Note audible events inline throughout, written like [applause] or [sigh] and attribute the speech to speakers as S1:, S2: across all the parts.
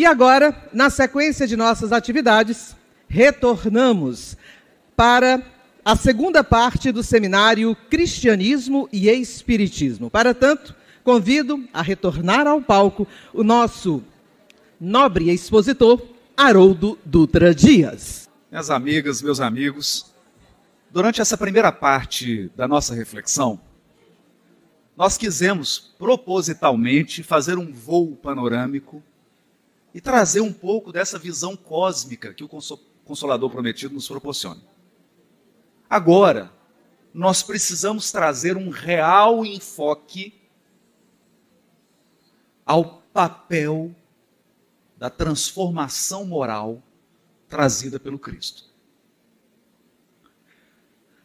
S1: E agora, na sequência de nossas atividades, retornamos para a segunda parte do seminário Cristianismo e Espiritismo. Para tanto, convido a retornar ao palco o nosso nobre expositor, Haroldo Dutra Dias.
S2: Minhas amigas, meus amigos, durante essa primeira parte da nossa reflexão, nós quisemos propositalmente fazer um voo panorâmico e trazer um pouco dessa visão cósmica que o Consolador Prometido nos proporciona. Agora, nós precisamos trazer um real enfoque ao papel da transformação moral trazida pelo Cristo.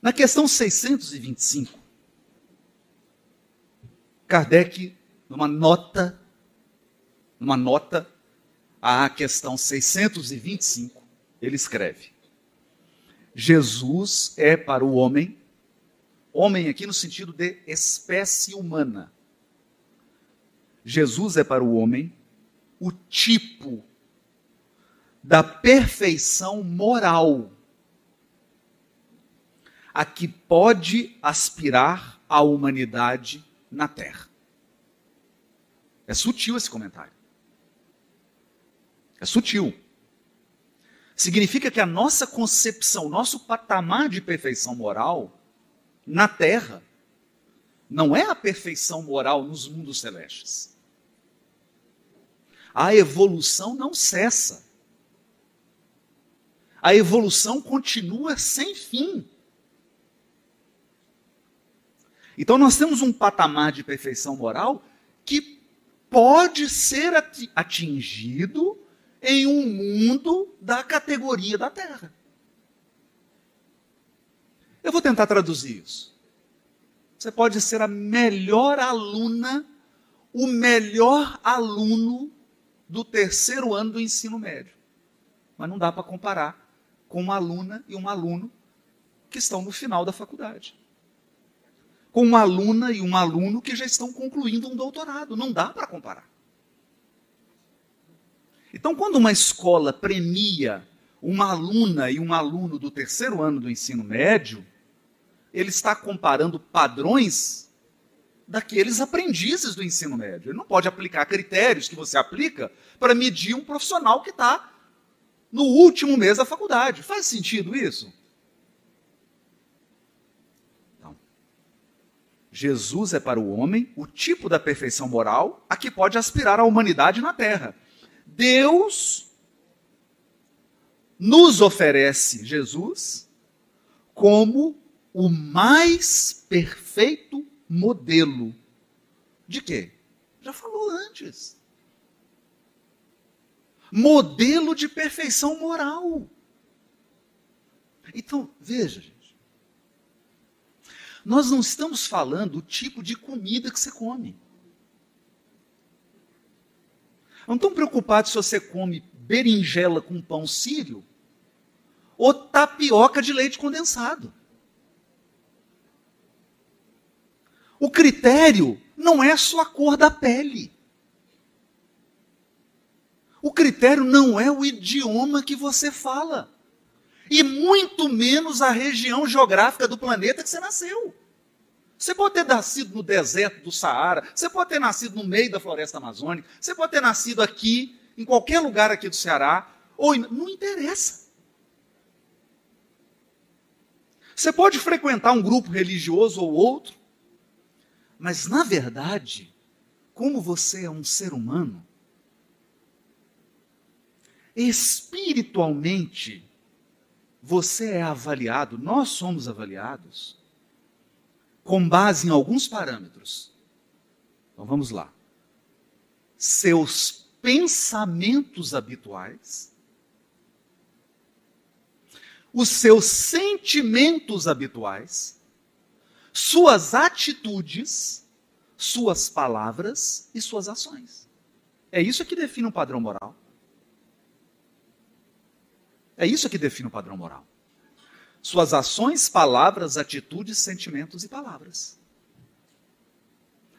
S2: Na questão 625, Kardec, numa nota, numa nota à questão 625, ele escreve: Jesus é para o homem, homem aqui no sentido de espécie humana. Jesus é para o homem o tipo da perfeição moral a que pode aspirar a humanidade na Terra. É sutil esse comentário. É sutil. Significa que a nossa concepção, nosso patamar de perfeição moral na Terra, não é a perfeição moral nos mundos celestes. A evolução não cessa. A evolução continua sem fim. Então nós temos um patamar de perfeição moral que pode ser atingido em um mundo da categoria da Terra. Eu vou tentar traduzir isso. Você pode ser a melhor aluna, o melhor aluno do terceiro ano do ensino médio. Mas não dá para comparar com uma aluna e um aluno que estão no final da faculdade com uma aluna e um aluno que já estão concluindo um doutorado. Não dá para comparar. Então, quando uma escola premia uma aluna e um aluno do terceiro ano do ensino médio, ele está comparando padrões daqueles aprendizes do ensino médio. Ele não pode aplicar critérios que você aplica para medir um profissional que está no último mês da faculdade. Faz sentido isso? Jesus é para o homem o tipo da perfeição moral a que pode aspirar a humanidade na terra. Deus nos oferece Jesus como o mais perfeito modelo. De quê? Já falou antes. Modelo de perfeição moral. Então, veja, nós não estamos falando do tipo de comida que você come. Não estão preocupados se você come berinjela com pão sírio ou tapioca de leite condensado. O critério não é a cor da pele. O critério não é o idioma que você fala e muito menos a região geográfica do planeta que você nasceu. Você pode ter nascido no deserto do Saara, você pode ter nascido no meio da floresta amazônica, você pode ter nascido aqui, em qualquer lugar aqui do Ceará, ou não interessa. Você pode frequentar um grupo religioso ou outro, mas na verdade, como você é um ser humano, espiritualmente, você é avaliado, nós somos avaliados, com base em alguns parâmetros. Então vamos lá. Seus pensamentos habituais, os seus sentimentos habituais, suas atitudes, suas palavras e suas ações. É isso que define um padrão moral. É isso que define o padrão moral. Suas ações, palavras, atitudes, sentimentos e palavras.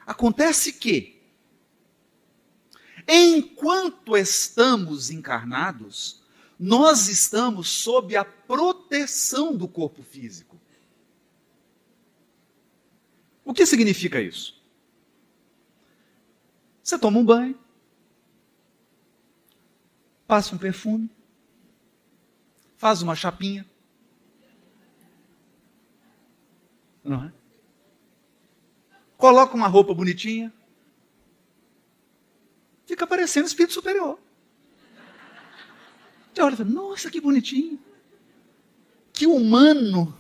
S2: Acontece que Enquanto estamos encarnados, nós estamos sob a proteção do corpo físico. O que significa isso? Você toma um banho, passa um perfume, faz uma chapinha. Não é? Coloca uma roupa bonitinha. Fica parecendo espírito superior. Você olha e fala, nossa, que bonitinho. Que humano.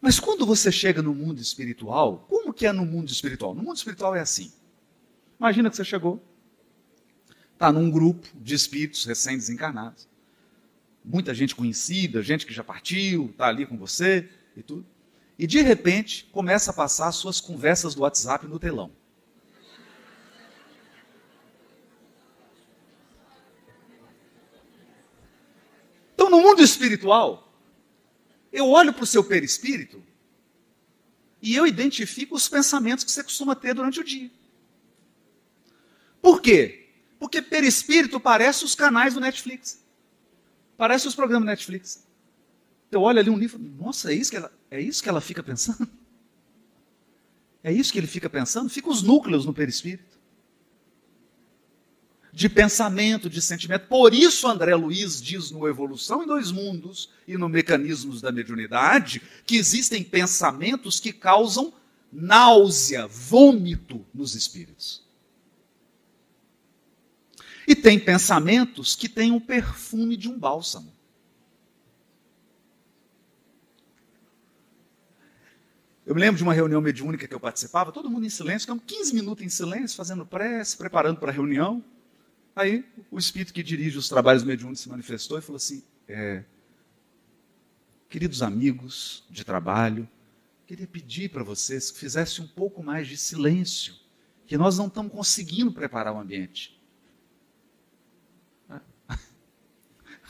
S2: Mas quando você chega no mundo espiritual, como que é no mundo espiritual? No mundo espiritual é assim. Imagina que você chegou, está num grupo de espíritos recém-desencarnados. Muita gente conhecida, gente que já partiu, está ali com você e tudo. E de repente começa a passar as suas conversas do WhatsApp no telão. Então, no mundo espiritual, eu olho para o seu perispírito e eu identifico os pensamentos que você costuma ter durante o dia. Por quê? Porque perispírito parece os canais do Netflix. Parece os programas do Netflix. Eu olho ali um livro, nossa, é isso que ela, é isso que ela fica pensando? É isso que ele fica pensando? Fica os núcleos no perispírito. De pensamento, de sentimento. Por isso, André Luiz diz no Evolução em Dois Mundos e no Mecanismos da Mediunidade que existem pensamentos que causam náusea, vômito nos espíritos. E tem pensamentos que têm o perfume de um bálsamo. Eu me lembro de uma reunião mediúnica que eu participava, todo mundo em silêncio, ficamos 15 minutos em silêncio, fazendo prece, preparando para a reunião. Aí o espírito que dirige os trabalhos mediúnicos se manifestou e falou assim: é, Queridos amigos de trabalho, queria pedir para vocês que fizessem um pouco mais de silêncio, que nós não estamos conseguindo preparar o ambiente. [laughs]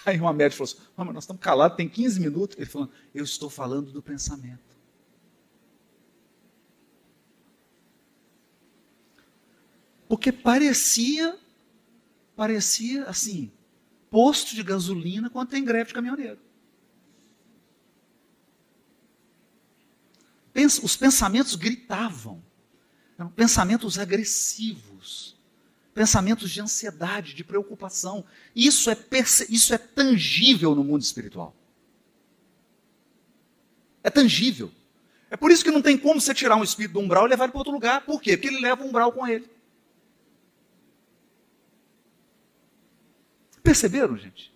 S2: Aí uma médica falou assim: mas nós estamos calados, tem 15 minutos. Ele falou: Eu estou falando do pensamento. Porque parecia, parecia assim, posto de gasolina quando tem greve de caminhoneiro. Os pensamentos gritavam, eram pensamentos agressivos, pensamentos de ansiedade, de preocupação. Isso é, isso é tangível no mundo espiritual. É tangível. É por isso que não tem como você tirar um espírito do umbral e levar ele para outro lugar. Por quê? Porque ele leva o umbral com ele. Perceberam, gente?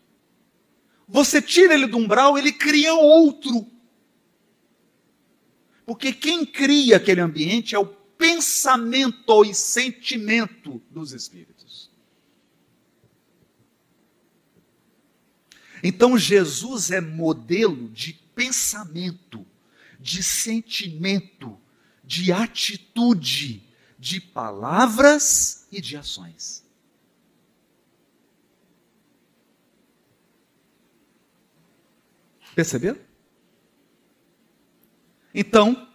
S2: Você tira ele do umbral, ele cria outro. Porque quem cria aquele ambiente é o pensamento e sentimento dos espíritos. Então Jesus é modelo de pensamento, de sentimento, de atitude, de palavras e de ações. Perceberam? Então,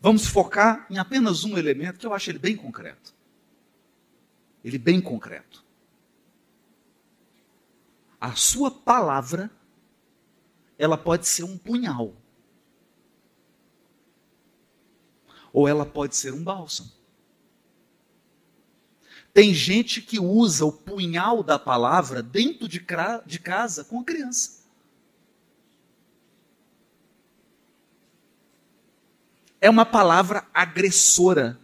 S2: vamos focar em apenas um elemento que eu acho ele bem concreto. Ele bem concreto. A sua palavra, ela pode ser um punhal. Ou ela pode ser um bálsamo. Tem gente que usa o punhal da palavra dentro de, de casa com a criança. É uma palavra agressora.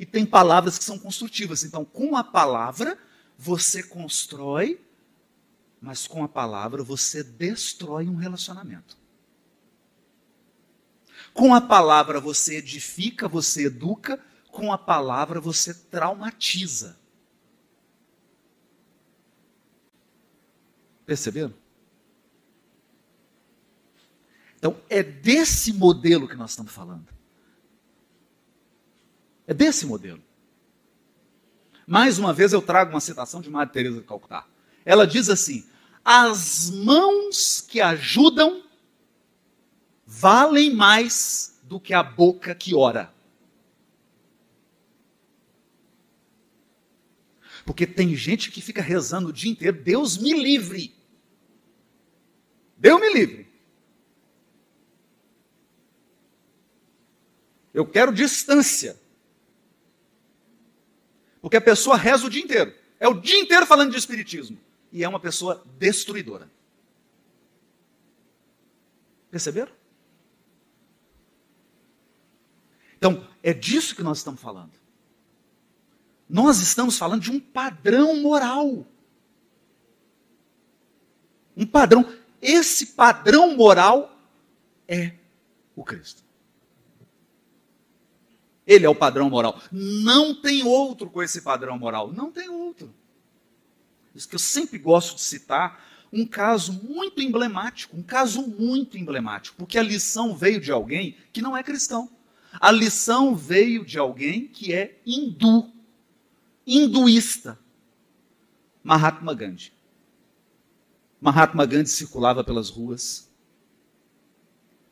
S2: E tem palavras que são construtivas. Então, com a palavra, você constrói, mas com a palavra você destrói um relacionamento. Com a palavra você edifica, você educa, com a palavra você traumatiza. Perceberam? Então, é desse modelo que nós estamos falando. É desse modelo. Mais uma vez eu trago uma citação de Madre Teresa de Calcutá. Ela diz assim: "As mãos que ajudam valem mais do que a boca que ora". Porque tem gente que fica rezando o dia inteiro, Deus me livre. Deus me livre. Eu quero distância. Porque a pessoa reza o dia inteiro. É o dia inteiro falando de espiritismo. E é uma pessoa destruidora. Perceberam? Então, é disso que nós estamos falando. Nós estamos falando de um padrão moral. Um padrão. Esse padrão moral é o Cristo. Ele é o padrão moral. Não tem outro com esse padrão moral. Não tem outro. Isso que eu sempre gosto de citar um caso muito emblemático, um caso muito emblemático, porque a lição veio de alguém que não é cristão. A lição veio de alguém que é hindu, hinduísta. Mahatma Gandhi. Mahatma Gandhi circulava pelas ruas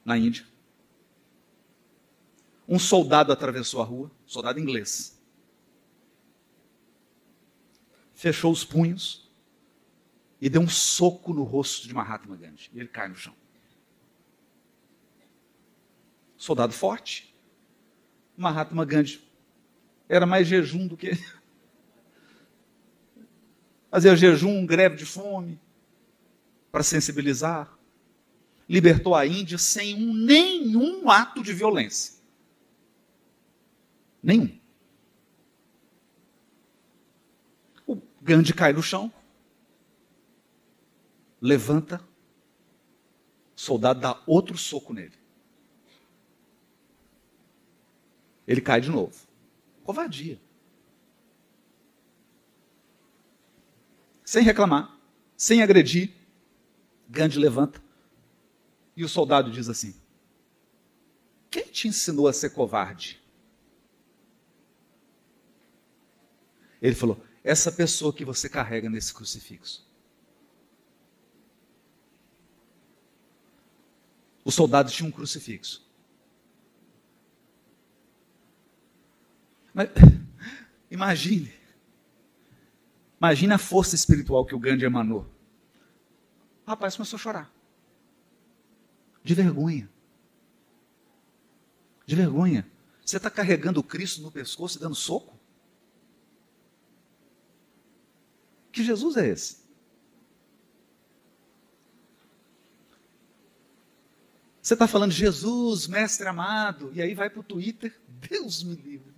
S2: na Índia um soldado atravessou a rua, soldado inglês. Fechou os punhos e deu um soco no rosto de Mahatma Gandhi. E ele cai no chão. Soldado forte. Mahatma Gandhi era mais jejum do que. [laughs] Fazia jejum, greve de fome, para sensibilizar. Libertou a Índia sem um, nenhum ato de violência. Nenhum. O Gandhi cai no chão, levanta, o soldado dá outro soco nele. Ele cai de novo. Covardia. Sem reclamar, sem agredir, Gandhi levanta e o soldado diz assim: Quem te ensinou a ser covarde? Ele falou: essa pessoa que você carrega nesse crucifixo. O soldado tinha um crucifixo. Mas, [laughs] imagine. Imagine a força espiritual que o Gandhi emanou. O rapaz começou a chorar. De vergonha. De vergonha. Você está carregando o Cristo no pescoço e dando soco? Que Jesus é esse? Você está falando Jesus, mestre amado, e aí vai para o Twitter, [laughs] Deus me livre.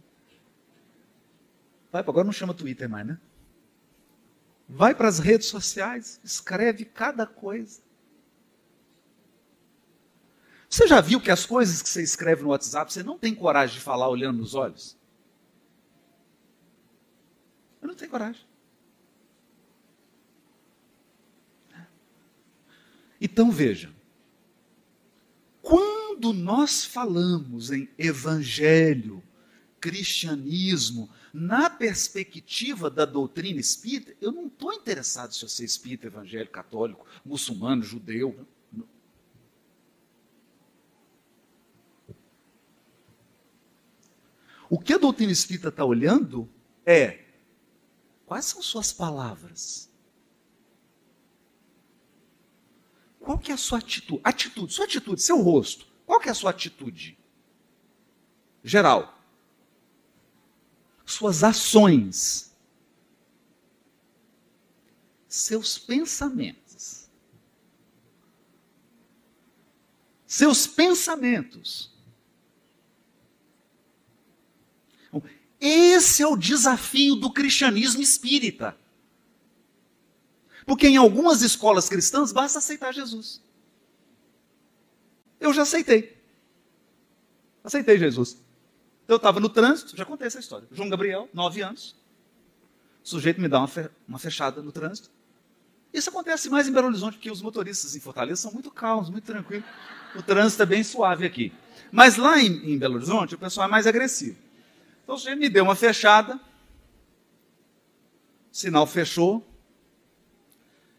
S2: Vai, agora não chama Twitter mais, né? Vai para as redes sociais, escreve cada coisa. Você já viu que as coisas que você escreve no WhatsApp, você não tem coragem de falar olhando nos olhos? Eu não tenho coragem. Então veja, quando nós falamos em evangelho, cristianismo, na perspectiva da doutrina espírita, eu não estou interessado se você é espírita, evangélico, católico, muçulmano, judeu. O que a doutrina espírita está olhando é quais são suas palavras Qual que é a sua atitude? Atitude, sua atitude, seu rosto. Qual que é a sua atitude? Geral. Suas ações. Seus pensamentos. Seus pensamentos. Esse é o desafio do cristianismo espírita. Porque em algumas escolas cristãs basta aceitar Jesus. Eu já aceitei. Aceitei Jesus. Eu estava no trânsito, já contei essa história. João Gabriel, nove anos. O sujeito me dá uma, fe uma fechada no trânsito. Isso acontece mais em Belo Horizonte, porque os motoristas em Fortaleza são muito calmos, muito tranquilos. O trânsito é bem suave aqui. Mas lá em, em Belo Horizonte, o pessoal é mais agressivo. Então o sujeito me deu uma fechada, sinal fechou,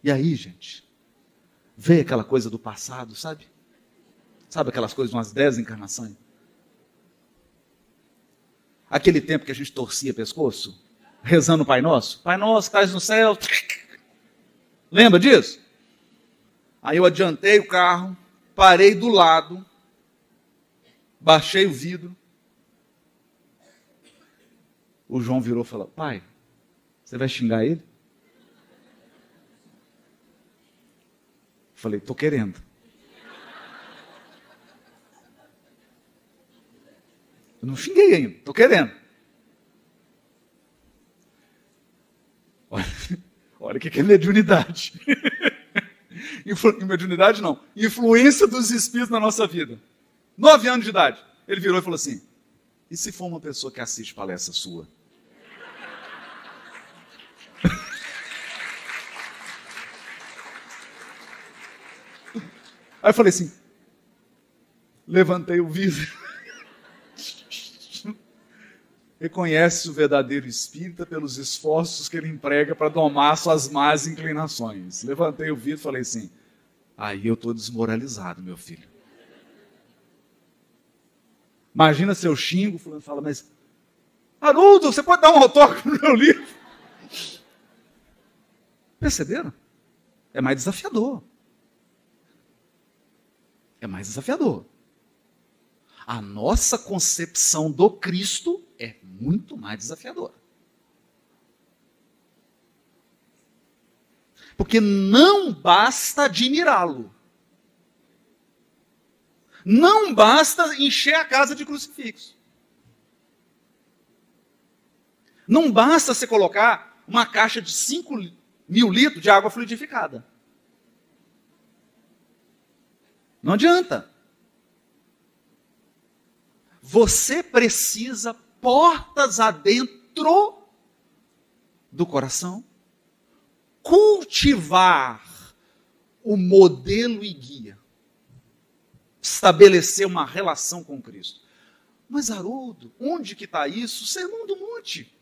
S2: e aí, gente, veio aquela coisa do passado, sabe? Sabe aquelas coisas, umas dez encarnações? Aquele tempo que a gente torcia pescoço? rezando o Pai Nosso? Pai Nosso, estás no céu. Lembra disso? Aí eu adiantei o carro, parei do lado, baixei o vidro. O João virou e falou: Pai, você vai xingar ele? Falei: Tô querendo. Eu não xinguei ainda, tô querendo. Olha, o que é mediunidade. [laughs] Mediunidade não. Influência dos espíritos na nossa vida. Nove anos de idade. Ele virou e falou assim: e se for uma pessoa que assiste palestra sua? Aí eu falei assim, levantei o vidro. Reconhece o verdadeiro espírita pelos esforços que ele emprega para domar suas más inclinações. Levantei o vidro e falei assim: aí eu estou desmoralizado, meu filho. Imagina se eu xingo, fulano fala, mas Haroldo, você pode dar um autógrafo no meu livro? Perceberam? É mais desafiador. É mais desafiador. A nossa concepção do Cristo é muito mais desafiadora. Porque não basta admirá-lo. Não basta encher a casa de crucifixo. Não basta você colocar uma caixa de 5 mil litros de água fluidificada. Não adianta. Você precisa portas adentro do coração cultivar o modelo e guia estabelecer uma relação com Cristo. Mas, Haroldo, onde que está isso? Sermão do monte.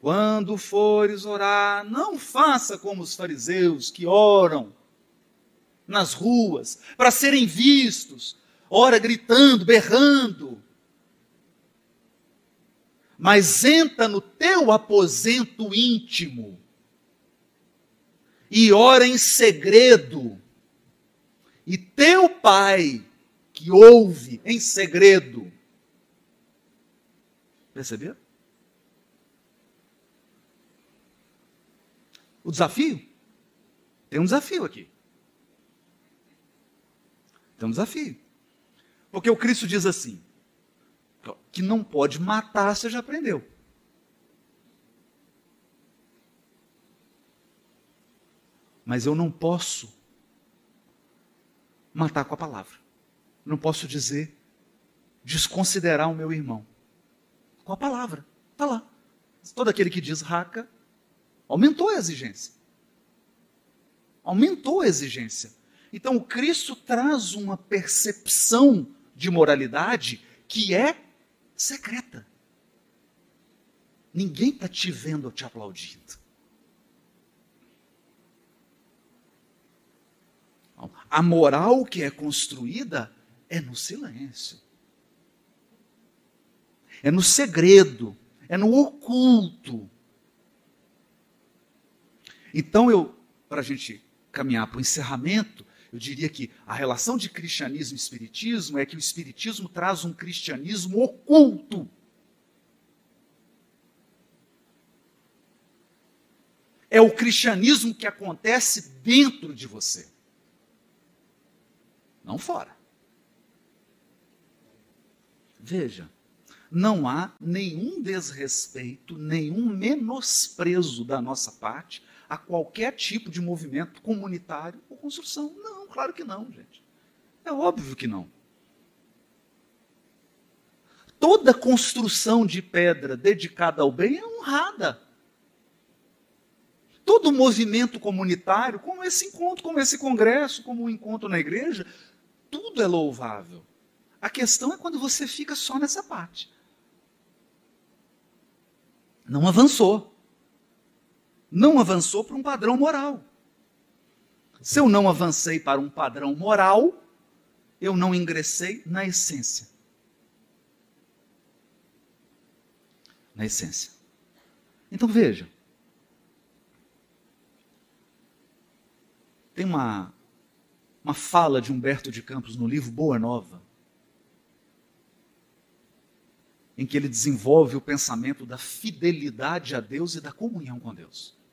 S2: Quando fores orar, não faça como os fariseus que oram nas ruas para serem vistos, ora gritando, berrando. Mas entra no teu aposento íntimo e ora em segredo e teu pai, que ouve em segredo, perceberam? O desafio? Tem um desafio aqui. Tem um desafio. Porque o Cristo diz assim: que não pode matar, você já aprendeu. Mas eu não posso matar com a palavra. Não posso dizer desconsiderar o meu irmão. Com a palavra. Está lá. Todo aquele que diz raca, aumentou a exigência. Aumentou a exigência. Então, o Cristo traz uma percepção de moralidade que é secreta. Ninguém está te vendo ou te aplaudindo. A moral que é construída é no silêncio. É no segredo, é no oculto. Então eu, para a gente caminhar para o encerramento, eu diria que a relação de cristianismo e espiritismo é que o espiritismo traz um cristianismo oculto. É o cristianismo que acontece dentro de você não fora. Veja, não há nenhum desrespeito, nenhum menosprezo da nossa parte a qualquer tipo de movimento comunitário ou construção. Não, claro que não, gente. É óbvio que não. Toda construção de pedra dedicada ao bem é honrada. Todo movimento comunitário, como esse encontro, como esse congresso, como o um encontro na igreja, tudo é louvável. A questão é quando você fica só nessa parte. Não avançou. Não avançou para um padrão moral. Se eu não avancei para um padrão moral, eu não ingressei na essência. Na essência. Então veja. Tem uma, uma fala de Humberto de Campos no livro Boa Nova, em que ele desenvolve o pensamento da fidelidade a Deus e da comunhão com Deus.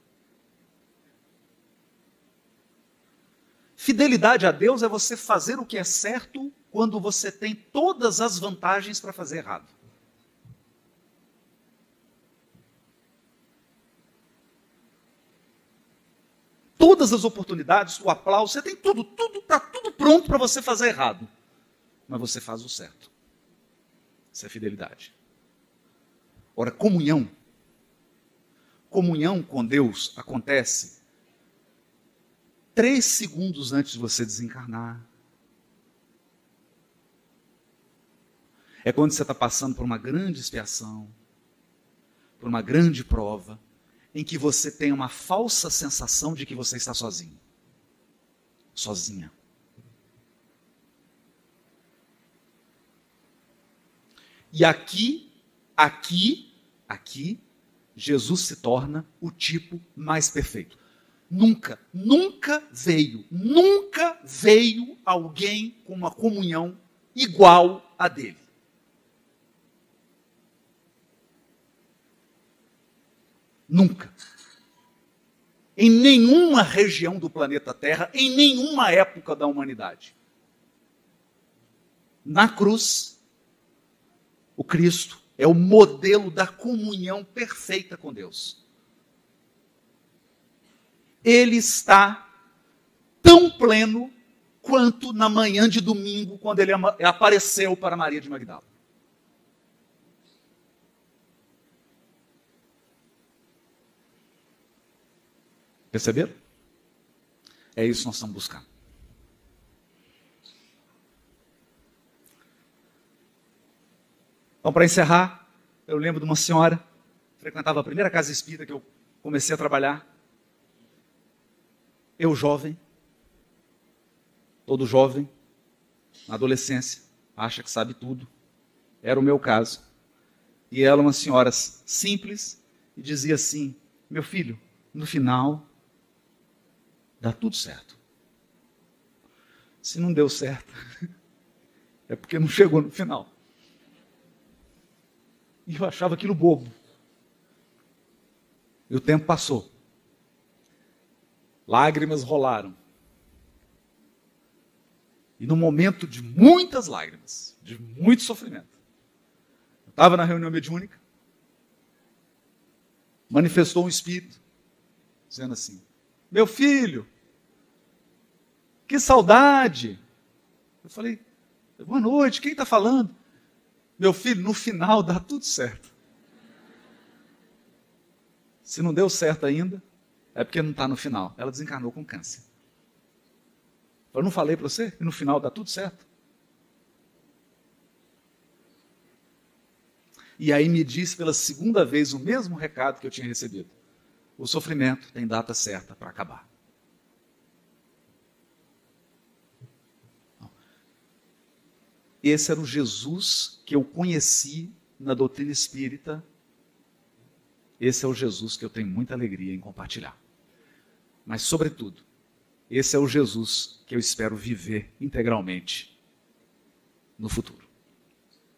S2: Fidelidade a Deus é você fazer o que é certo quando você tem todas as vantagens para fazer errado. Todas as oportunidades, o aplauso, você tem tudo, tudo, está tudo pronto para você fazer errado. Mas você faz o certo. Isso é fidelidade. Ora, comunhão. Comunhão com Deus acontece três segundos antes de você desencarnar. É quando você está passando por uma grande expiação, por uma grande prova, em que você tem uma falsa sensação de que você está sozinho. Sozinha. E aqui, aqui, aqui, Jesus se torna o tipo mais perfeito. Nunca, nunca veio, nunca veio alguém com uma comunhão igual a dele. Nunca. Em nenhuma região do planeta Terra, em nenhuma época da humanidade. Na cruz, o Cristo é o modelo da comunhão perfeita com Deus ele está tão pleno quanto na manhã de domingo, quando ele apareceu para Maria de Magdala. Perceberam? É isso que nós estamos buscando. Então, para encerrar, eu lembro de uma senhora, frequentava a primeira casa espírita que eu comecei a trabalhar. Eu jovem, todo jovem, na adolescência, acha que sabe tudo. Era o meu caso. E ela, uma senhora simples, e dizia assim: Meu filho, no final, dá tudo certo. Se não deu certo, [laughs] é porque não chegou no final. E eu achava aquilo bobo. E o tempo passou. Lágrimas rolaram. E no momento de muitas lágrimas, de muito sofrimento, eu estava na reunião mediúnica, manifestou um espírito, dizendo assim: Meu filho, que saudade. Eu falei: Boa noite, quem está falando? Meu filho, no final dá tudo certo. Se não deu certo ainda, é porque não está no final. Ela desencarnou com câncer. Eu não falei para você que no final dá tudo certo? E aí me disse pela segunda vez o mesmo recado que eu tinha recebido. O sofrimento tem data certa para acabar. Esse era o Jesus que eu conheci na doutrina espírita. Esse é o Jesus que eu tenho muita alegria em compartilhar. Mas, sobretudo, esse é o Jesus que eu espero viver integralmente no futuro.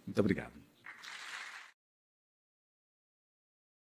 S2: Muito obrigado.